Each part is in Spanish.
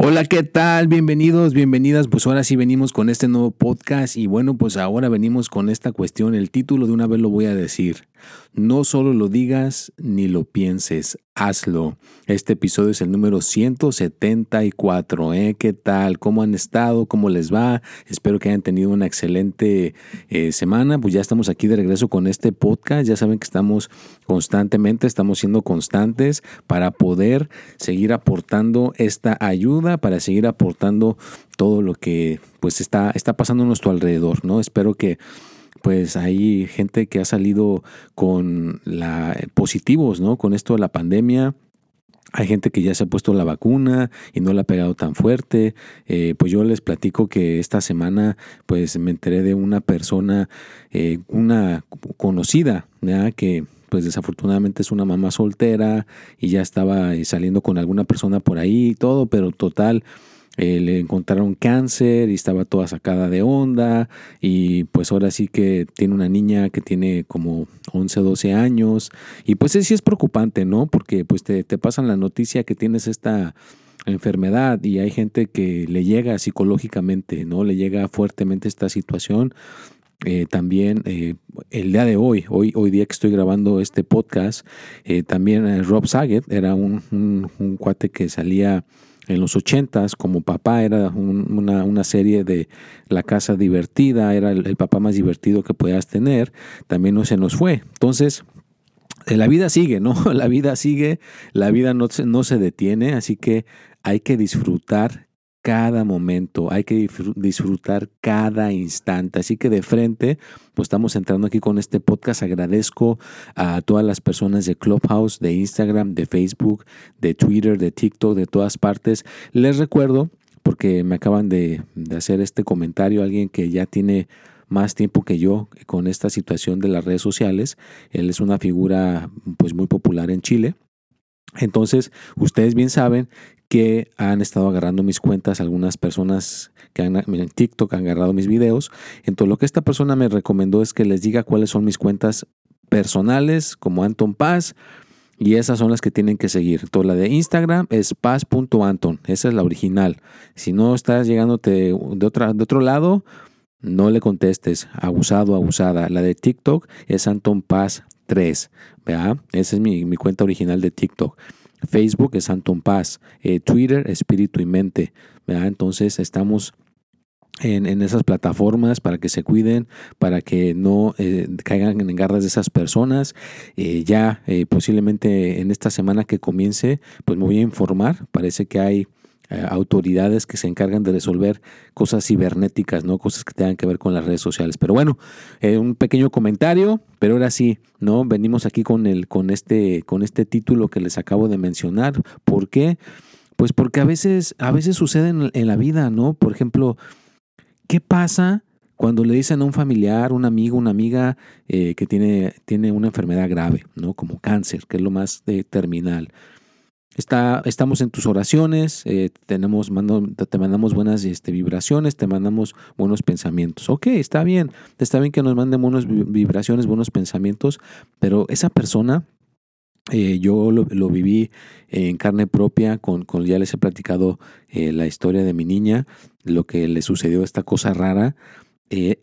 Hola, ¿qué tal? Bienvenidos, bienvenidas. Pues ahora sí venimos con este nuevo podcast y bueno, pues ahora venimos con esta cuestión. El título de una vez lo voy a decir. No solo lo digas ni lo pienses, hazlo. Este episodio es el número 174. ¿eh? ¿Qué tal? ¿Cómo han estado? ¿Cómo les va? Espero que hayan tenido una excelente eh, semana. Pues ya estamos aquí de regreso con este podcast. Ya saben que estamos constantemente, estamos siendo constantes para poder seguir aportando esta ayuda, para seguir aportando todo lo que pues está, está pasando a nuestro alrededor. ¿no? Espero que pues hay gente que ha salido con la, positivos, ¿no? Con esto de la pandemia. Hay gente que ya se ha puesto la vacuna y no la ha pegado tan fuerte. Eh, pues yo les platico que esta semana pues me enteré de una persona, eh, una conocida, ¿ya? que pues desafortunadamente es una mamá soltera y ya estaba eh, saliendo con alguna persona por ahí y todo, pero total, eh, le encontraron cáncer y estaba toda sacada de onda y pues ahora sí que tiene una niña que tiene como 11, 12 años y pues sí es preocupante, ¿no? Porque pues te, te pasan la noticia que tienes esta enfermedad y hay gente que le llega psicológicamente, ¿no? Le llega fuertemente esta situación. Eh, también eh, el día de hoy, hoy, hoy día que estoy grabando este podcast, también Rob Saget era un, un, cuate que salía en los ochentas, como papá, era una, serie de La Casa Divertida, era el, papá más divertido que podías tener, también no se nos fue. Entonces, eh, la vida sigue, ¿no? La vida sigue, la vida no, no se detiene, así que hay que disfrutar cada momento, hay que disfrutar cada instante. Así que de frente, pues estamos entrando aquí con este podcast. Agradezco a todas las personas de Clubhouse, de Instagram, de Facebook, de Twitter, de TikTok, de todas partes. Les recuerdo, porque me acaban de, de hacer este comentario, alguien que ya tiene más tiempo que yo con esta situación de las redes sociales. Él es una figura pues muy popular en Chile. Entonces, ustedes bien saben que han estado agarrando mis cuentas, algunas personas que han, en TikTok han agarrado mis videos. Entonces, lo que esta persona me recomendó es que les diga cuáles son mis cuentas personales, como Anton Paz, y esas son las que tienen que seguir. Entonces, la de Instagram es paz.anton, esa es la original. Si no estás llegándote de, otra, de otro lado, no le contestes, abusado, abusada. La de TikTok es Anton Paz 3, ¿vea? Esa es mi, mi cuenta original de TikTok. Facebook es Anton Paz, eh, Twitter Espíritu y Mente. Entonces estamos en, esas plataformas para que se cuiden, para que no eh, caigan en garras de esas personas. Eh, ya posiblemente en esta semana que comience, pues me voy a informar. Parece que hay eh, autoridades que se encargan de resolver cosas cibernéticas, ¿no? Cosas que tengan que ver con las redes sociales. Pero bueno, eh, un pequeño comentario, pero ahora sí, ¿no? Venimos aquí con el, con este, con este título que les acabo de mencionar. ¿Por qué? Pues porque a veces, a veces sucede en, la vida, ¿no? Por ejemplo, ¿qué pasa? cuando le dicen a un familiar, un amigo, una amiga eh, que tiene, tiene una enfermedad grave, ¿no? Como cáncer, que es lo más terminal. Está, estamos en tus oraciones, eh, tenemos, te mandamos buenas este, vibraciones, te mandamos buenos pensamientos. Ok, está bien, está bien que nos manden buenas vibraciones, buenos pensamientos, pero esa persona, eh, yo lo, viví en carne propia, con, con ya les he platicado eh, la historia de mi niña, lo que le sucedió, esta cosa rara.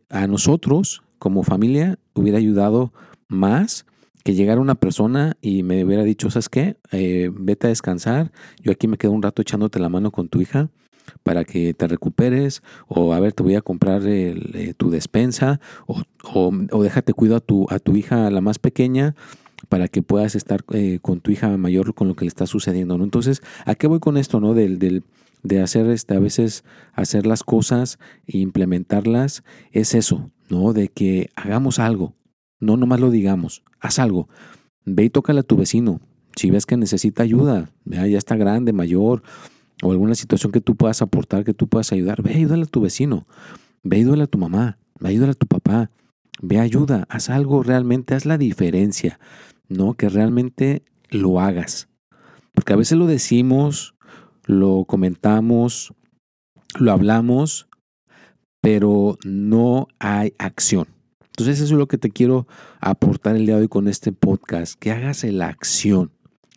a nosotros, como familia, hubiera ayudado más que llegara una persona y me hubiera dicho, ¿sabes qué? Eh, vete a descansar, yo aquí me quedo un rato echándote la mano con tu hija para que te recuperes o a ver, te voy a comprar eh, tu despensa o, o, déjate cuido a tu, a tu hija, la más pequeña, para que puedas estar eh, con tu hija mayor con lo que le está sucediendo, ¿no? Entonces, ¿a qué voy con esto, no? Del, del, de hacer este, a veces hacer las cosas e implementarlas, es eso, ¿no? De que hagamos algo, no nomás lo digamos, haz algo. Ve y tócale a tu vecino. Si ves que necesita ayuda, ya está grande, mayor, o alguna situación que tú puedas aportar, que tú puedas ayudar, ve ayúdale a tu vecino, ve ayúdale a tu mamá, ve ayúdale a tu papá, ve ayuda, haz algo realmente, haz la diferencia, ¿no? Que realmente lo hagas. Porque a veces lo decimos, lo comentamos, lo hablamos, pero no hay acción. Entonces eso es lo que te quiero aportar el día de hoy con este podcast, que hagas la acción,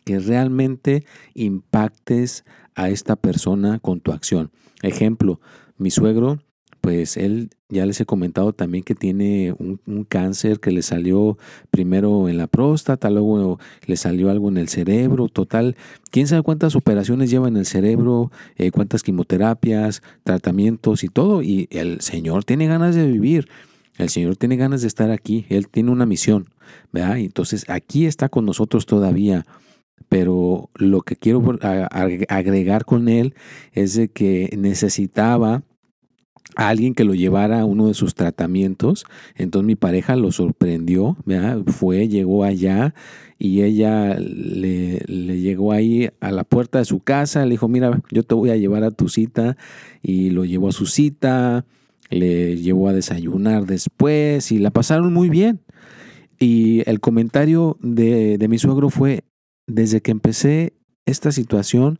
que realmente impactes a esta persona con tu acción. Ejemplo, mi suegro, pues él ya les he comentado también que tiene un, cáncer que le salió primero en la próstata, luego le salió algo en el cerebro, total, quién sabe cuántas operaciones lleva en el cerebro, eh, cuántas quimioterapias, tratamientos y todo, y el Señor tiene ganas de vivir. El Señor tiene ganas de estar aquí, Él tiene una misión, ¿verdad? Entonces aquí está con nosotros todavía pero lo que quiero agregar con él es de que necesitaba a alguien que lo llevara a uno de sus tratamientos. Entonces mi pareja lo sorprendió, fue, llegó allá y ella le, le, llegó ahí a la puerta de su casa, le dijo, mira, yo te voy a llevar a tu cita y lo llevó a su cita, le llevó a desayunar después y la pasaron muy bien. Y el comentario de, de mi suegro fue, desde que empecé esta situación,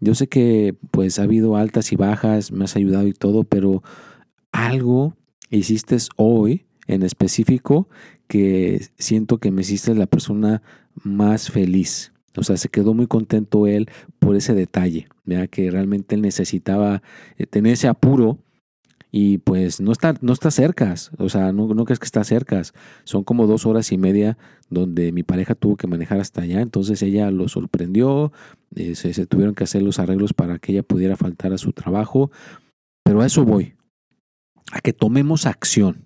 yo sé que pues ha habido altas y bajas, me has ayudado y todo, pero algo hiciste hoy en específico que siento que me hiciste la persona más feliz. O sea, se quedó muy contento él por ese detalle, ¿verdad? que realmente él necesitaba eh, tener ese apuro y pues no está, no está cerca, o sea, no, no crees que está cerca, son como dos horas y media donde mi pareja tuvo que manejar hasta allá, entonces ella lo sorprendió, eh, se, tuvieron que hacer los arreglos para que ella pudiera faltar a su trabajo, pero a eso voy, a que tomemos acción,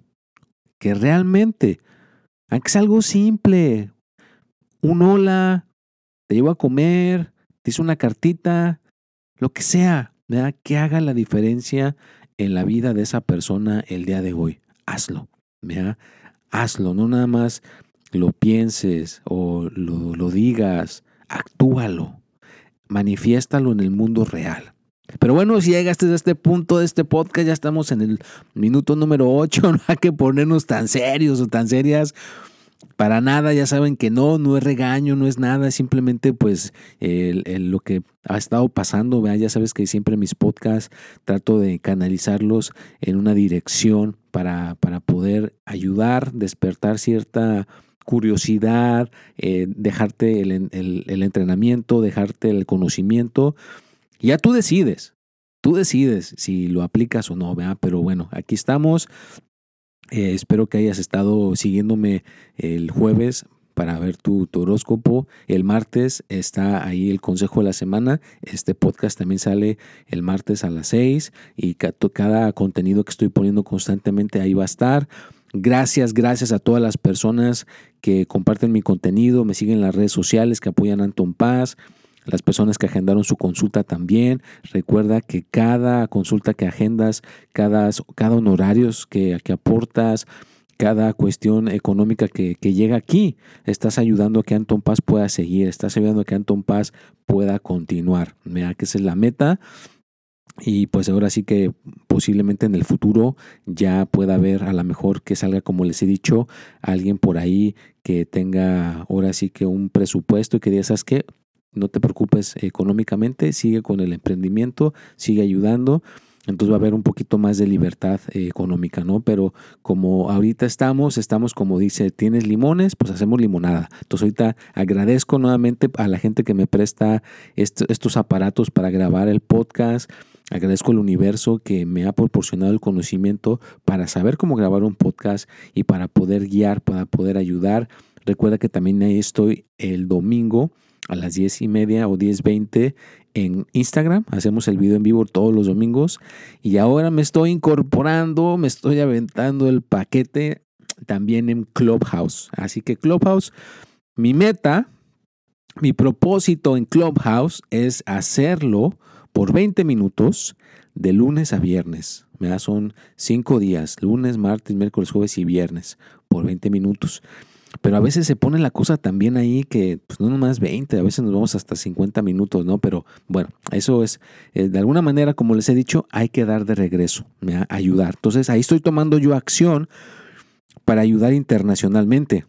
que realmente, aunque es algo simple, un hola, te llevo a comer, te hice una cartita, lo que sea, ¿verdad? que haga la diferencia en la vida de esa persona el día de hoy. Hazlo, ¿vea? Hazlo, no nada más lo pienses o lo, lo digas, actúalo, manifiéstalo en el mundo real. Pero bueno, si llegaste a este punto de este podcast, ya estamos en el minuto número 8, no hay que ponernos tan serios o tan serias para nada, ya saben que no, no es regaño, no es nada, es simplemente pues lo que ha estado pasando, ya sabes que siempre mis podcasts trato de canalizarlos en una dirección para, para poder ayudar, despertar cierta curiosidad, eh, dejarte el, el, entrenamiento, dejarte el conocimiento. Ya tú decides, tú decides si lo aplicas o no, ¿verdad? pero bueno, aquí estamos. Eh, espero que hayas estado siguiéndome el jueves para ver tu, horóscopo. El martes está ahí el consejo de la semana. Este podcast también sale el martes a las 6 y cada contenido que estoy poniendo constantemente ahí va a estar. Gracias, gracias a todas las personas que comparten mi contenido, me siguen en las redes sociales, que apoyan a Anton Paz las personas que agendaron su consulta también. Recuerda que cada consulta que agendas, cada, cada honorarios que, que aportas, cada cuestión económica que, llega aquí, estás ayudando a que Anton Paz pueda seguir, estás ayudando a que Anton Paz pueda continuar. Mira que esa es la meta. Y pues ahora sí que posiblemente en el futuro ya pueda haber a lo mejor que salga, como les he dicho, alguien por ahí que tenga ahora sí que un presupuesto y que diga, ¿sabes qué? No te preocupes económicamente, sigue con el emprendimiento, sigue ayudando. Entonces va a haber un poquito más de libertad eh, económica, ¿no? Pero como ahorita estamos, estamos como dice, tienes limones, pues hacemos limonada. Entonces ahorita agradezco nuevamente a la gente que me presta estos aparatos para grabar el podcast. Agradezco al universo que me ha proporcionado el conocimiento para saber cómo grabar un podcast y para poder guiar, para poder ayudar Recuerda que también ahí estoy el domingo a las 10 y media o 10.20 en Instagram. Hacemos el video en vivo todos los domingos. Y ahora me estoy incorporando, me estoy aventando el paquete también en Clubhouse. Así que Clubhouse, mi meta, mi propósito en Clubhouse es hacerlo por 20 minutos de lunes a viernes. Me Son cinco días, lunes, martes, miércoles, jueves y viernes, por 20 minutos. Pero a veces se pone la cosa también ahí que, pues no nomás 20, a veces nos vamos hasta 50 minutos, ¿no? Pero bueno, eso es, eh, de alguna manera, como les he dicho, hay que dar de regreso, ¿me? ayudar. Entonces ahí estoy tomando yo acción para ayudar internacionalmente,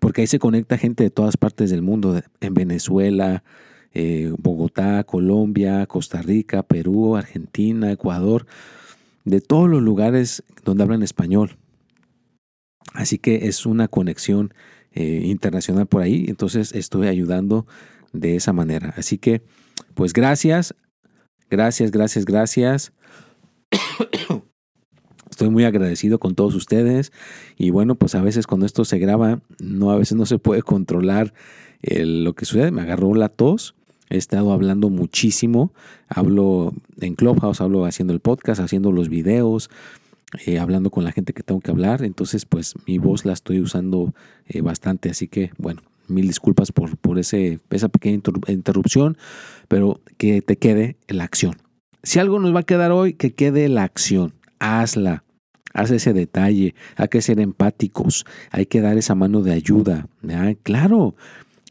porque ahí se conecta gente de todas partes del mundo, en Venezuela, eh, Bogotá, Colombia, Costa Rica, Perú, Argentina, Ecuador, de todos los lugares donde hablan español. Así que es una conexión eh, internacional por ahí, entonces estoy ayudando de esa manera. Así que, pues gracias, gracias, gracias, gracias. Estoy muy agradecido con todos ustedes y bueno, pues a veces cuando esto se graba, no a veces no se puede controlar lo que sucede. Me agarró la tos, he estado hablando muchísimo, hablo en Clubhouse, hablo haciendo el podcast, haciendo los videos, eh, hablando con la gente que tengo que hablar, entonces pues mi voz la estoy usando eh, bastante, así que bueno, mil disculpas por, por ese, esa pequeña interrupción, pero que te quede la acción. Si algo nos va a quedar hoy, que quede la acción, hazla. Haz ese detalle, hay que ser empáticos, hay que dar esa mano de ayuda. Claro,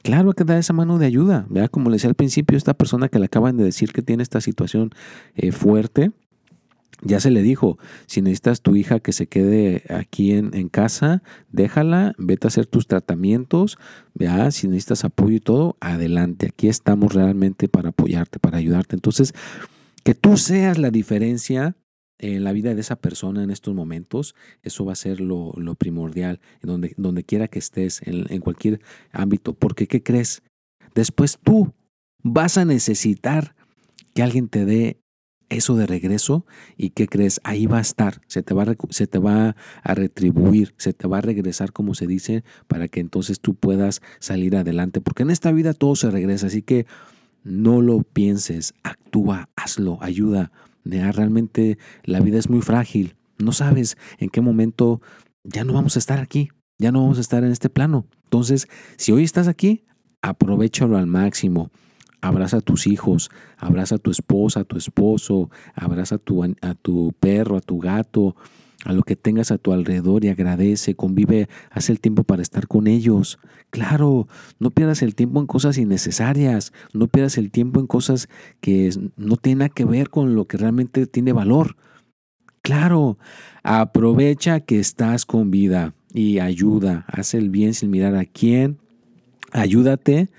Claro, hay que dar esa mano de ayuda. Como le decía al principio, esta persona que le acaban de decir que tiene esta situación eh, fuerte, ya se le dijo, si necesitas tu hija que se quede aquí en, en casa, déjala, vete a hacer tus tratamientos, ¿vea? si necesitas apoyo y todo, adelante, aquí estamos realmente para apoyarte, para ayudarte. Entonces, que tú seas la diferencia en la vida de esa persona en estos momentos, eso va a ser lo, primordial, en donde, donde quiera que estés, en, en cualquier ámbito, porque ¿qué crees? Después tú vas a necesitar que alguien te dé eso de regreso y ¿qué crees? Ahí va a estar, se te va a, se te va a retribuir, se te va a regresar, como se dice, para que entonces tú puedas salir adelante, porque en esta vida todo se regresa, así que no lo pienses, actúa, hazlo, ayuda. Realmente la vida es muy frágil, no sabes en qué momento ya no vamos a estar aquí, ya no vamos a estar en este plano. Entonces, si hoy estás aquí, aprovechalo al máximo abraza a tus hijos, abraza a tu esposa, a tu esposo, abraza a tu, a tu perro, a tu gato, a lo que tengas a tu alrededor y agradece, convive, haz el tiempo para estar con ellos. Claro, no pierdas el tiempo en cosas innecesarias, no pierdas el tiempo en cosas que no tienen que ver con lo que realmente tiene valor. Claro, aprovecha que estás con vida y ayuda, haz el bien sin mirar a quién, ayúdate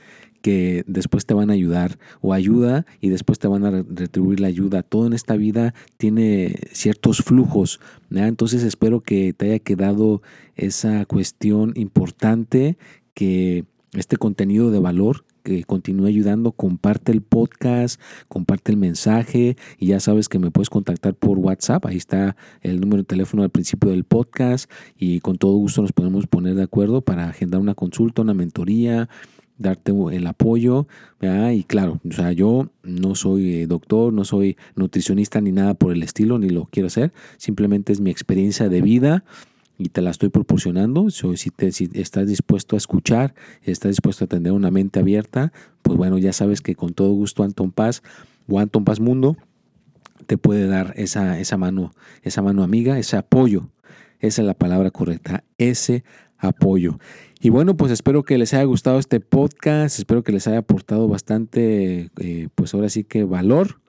que después te van a ayudar o ayuda y después te van a retribuir la ayuda. Todo en esta vida tiene ciertos flujos. Entonces espero que te haya quedado esa cuestión importante, que este contenido de valor que continúe ayudando, comparte el podcast, comparte el mensaje y ya sabes que me puedes contactar por WhatsApp, ahí está el número de teléfono al principio del podcast y con todo gusto nos podemos poner de acuerdo para agendar una consulta, una mentoría, darte el apoyo. Y claro, o sea, yo no soy eh, doctor, no soy nutricionista ni nada por el estilo, ni lo quiero hacer. Simplemente es mi experiencia de vida y te la estoy proporcionando. si, te, si estás dispuesto a escuchar, estás dispuesto a tener una mente abierta, pues bueno, ya sabes que con todo gusto Anton Paz o Anton Paz Mundo te puede dar esa, esa mano, esa mano amiga, ese apoyo. Esa es la palabra correcta, ese apoyo. Y bueno, pues espero que les haya gustado este podcast, espero que les haya aportado bastante, eh, pues ahora sí que valor,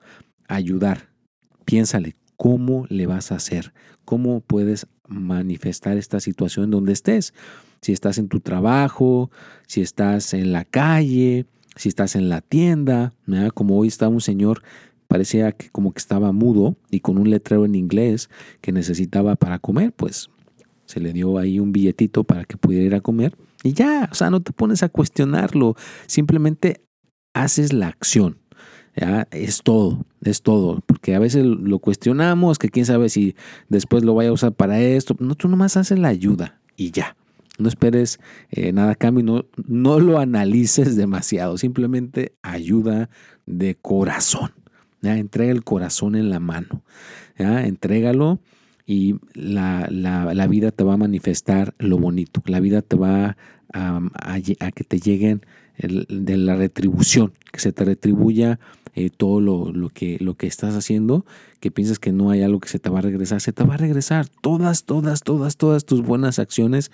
ayudar. Piénsale, ¿cómo le vas a hacer? ¿Cómo puedes manifestar esta situación donde estés? Si estás en tu trabajo, si estás en la calle, si estás en la tienda, como hoy está un señor parecía que como que estaba mudo y con un letrero en inglés que necesitaba para comer, pues se le dio ahí un billetito para que pudiera ir a comer y ya, o sea, no te pones a cuestionarlo, simplemente haces la acción. ¿ya? Es todo, es todo, porque a veces lo cuestionamos, que quién sabe si después lo vaya a usar para esto, no, tú nomás haces la ayuda y ya. No esperes eh, nada a cambio, no, no lo analices demasiado, simplemente ayuda de corazón. ¿ya? Entrega el corazón en la mano, ¿ya? entrégalo y la, la, vida te va a manifestar lo bonito, la vida te va a, a, que te lleguen de la retribución, que se te retribuya eh, todo lo, lo, que, lo que estás haciendo, que piensas que no hay algo que se te va a regresar, se te va a regresar. Todas, todas, todas, todas tus buenas acciones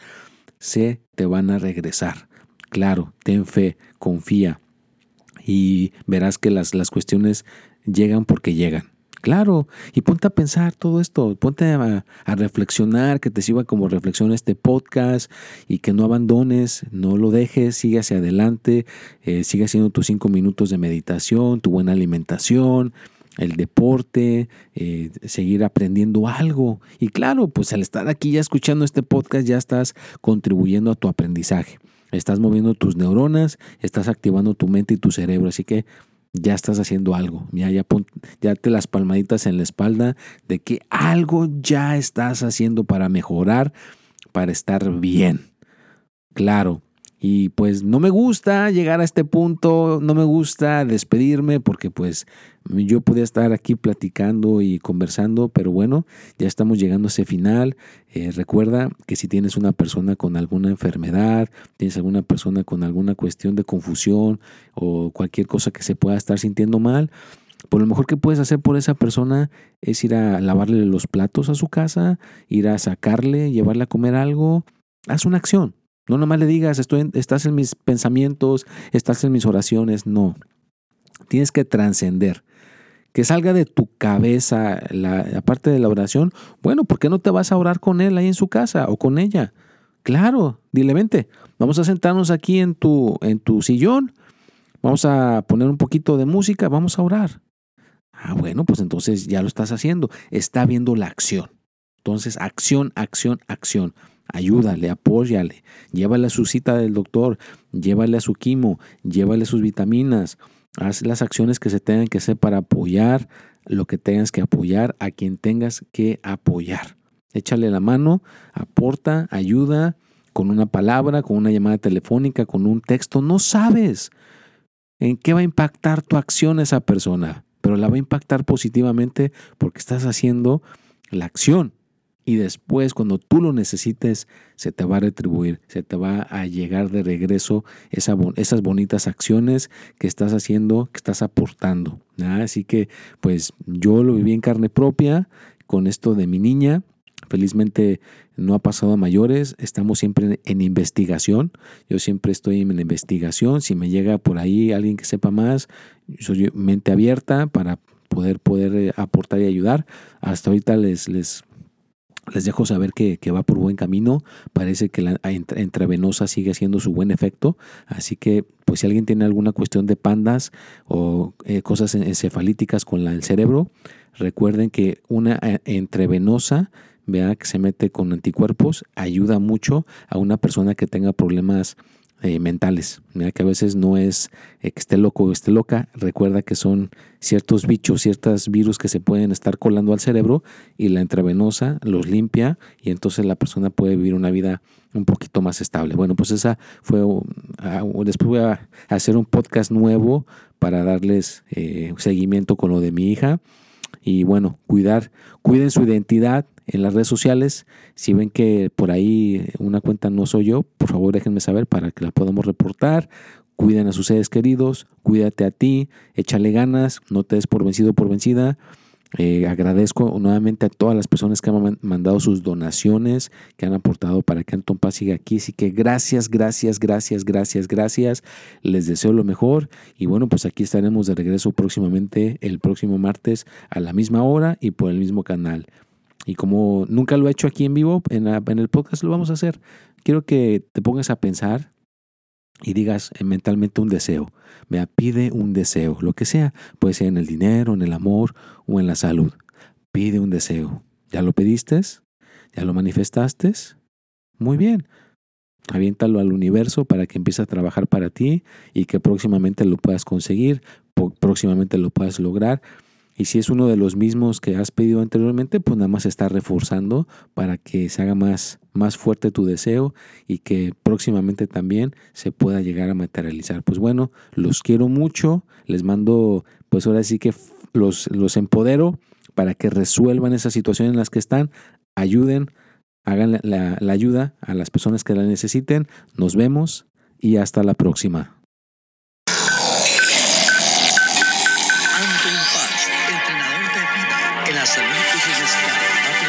se te van a regresar. Claro, ten fe, confía y verás que las, las cuestiones llegan porque llegan. Claro, y ponte a pensar todo esto, ponte a, reflexionar, que te sirva como reflexión este podcast y que no abandones, no lo dejes, sigue hacia adelante, eh, sigue haciendo tus cinco minutos de meditación, tu buena alimentación, el deporte, eh, seguir aprendiendo algo. Y claro, pues al estar aquí ya escuchando este podcast ya estás contribuyendo a tu aprendizaje. Estás moviendo tus neuronas, estás activando tu mente y tu cerebro. Así que ya estás haciendo algo. Ya, ya, te las palmaditas en la espalda de que algo ya estás haciendo para mejorar, para estar bien. Claro, y pues no me gusta llegar a este punto, no me gusta despedirme porque pues yo podía estar aquí platicando y conversando, pero bueno, ya estamos llegando a ese final. Eh, recuerda que si tienes una persona con alguna enfermedad, tienes alguna persona con alguna cuestión de confusión o cualquier cosa que se pueda estar sintiendo mal, pues lo mejor que puedes hacer por esa persona es ir a lavarle los platos a su casa, ir a sacarle, llevarle a comer algo. Haz una acción no nomás le digas, estoy estás en mis pensamientos, estás en mis oraciones. No. Tienes que trascender. Que salga de tu cabeza la, parte de la oración. Bueno, ¿por qué no te vas a orar con él ahí en su casa o con ella? Claro, dile, vente, vamos a sentarnos aquí en tu, en tu sillón, vamos a poner un poquito de música, vamos a orar. Ah, bueno, pues entonces ya lo estás haciendo, está viendo la acción. Entonces, acción, acción, acción ayúdale, apóyale, llévale a su cita del doctor, llévale a su quimo, llévale sus vitaminas, haz las acciones que se tengan que hacer para apoyar lo que tengas que apoyar a quien tengas que apoyar. Échale la mano, aporta, ayuda con una palabra, con una llamada telefónica, con un texto. No sabes en qué va a impactar tu acción esa persona, pero la va a impactar positivamente porque estás haciendo la acción y después cuando tú lo necesites se te va a retribuir, se te va a llegar de regreso esas bonitas acciones que estás haciendo, que estás aportando. Así que pues yo lo viví en carne propia con esto de mi niña. Felizmente no ha pasado a mayores, estamos siempre en investigación, yo siempre estoy en investigación, si me llega por ahí alguien que sepa más, soy mente abierta para poder, poder eh, aportar y ayudar. Hasta ahorita les, les les dejo saber que, va por buen camino. Parece que la intravenosa sigue haciendo su buen efecto. Así que, pues si alguien tiene alguna cuestión de pandas o eh, cosas encefalíticas con la, el cerebro, recuerden que una eh, intravenosa vea que se mete con anticuerpos ayuda mucho a una persona que tenga problemas eh, mentales, que a veces no es eh, que esté loco o esté loca, recuerda que son ciertos bichos, ciertos virus que se pueden estar colando al cerebro y la intravenosa los limpia y entonces la persona puede vivir una vida un poquito más estable. Bueno, pues esa fue, ah, después voy a hacer un podcast nuevo para darles eh, seguimiento con lo de mi hija y bueno, cuidar, cuiden su identidad, en las redes sociales. Si ven que por ahí una cuenta no soy yo, por favor déjenme saber para que la podamos reportar. Cuiden a sus seres queridos, cuídate a ti, échale ganas, no te des por vencido por vencida. Eh, agradezco nuevamente a todas las personas que han mandado sus donaciones, que han aportado para que Anton Paz siga aquí. Así que gracias, gracias, gracias, gracias, gracias. Les deseo lo mejor. Y bueno, pues aquí estaremos de regreso próximamente, el próximo martes a la misma hora y por el mismo canal. Y como nunca lo he hecho aquí en vivo, en, el podcast lo vamos a hacer. Quiero que te pongas a pensar y digas eh, mentalmente un deseo. Me pide un deseo, lo que sea. Puede ser en el dinero, en el amor o en la salud. Pide un deseo. ¿Ya lo pediste? ¿Ya lo manifestaste? Muy bien. Aviéntalo al universo para que empiece a trabajar para ti y que próximamente lo puedas conseguir, próximamente lo puedas lograr Y si es uno de los mismos que has pedido anteriormente, pues nada más está reforzando para que se haga más, más fuerte tu deseo y que próximamente también se pueda llegar a materializar. Pues bueno, los quiero mucho, les mando, pues ahora sí que los, los empodero para que resuelvan esa situación en las que están, ayuden, hagan la ayuda a las personas que la necesiten. Nos vemos y hasta la próxima. Podcast.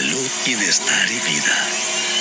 salud, bienestar y vida.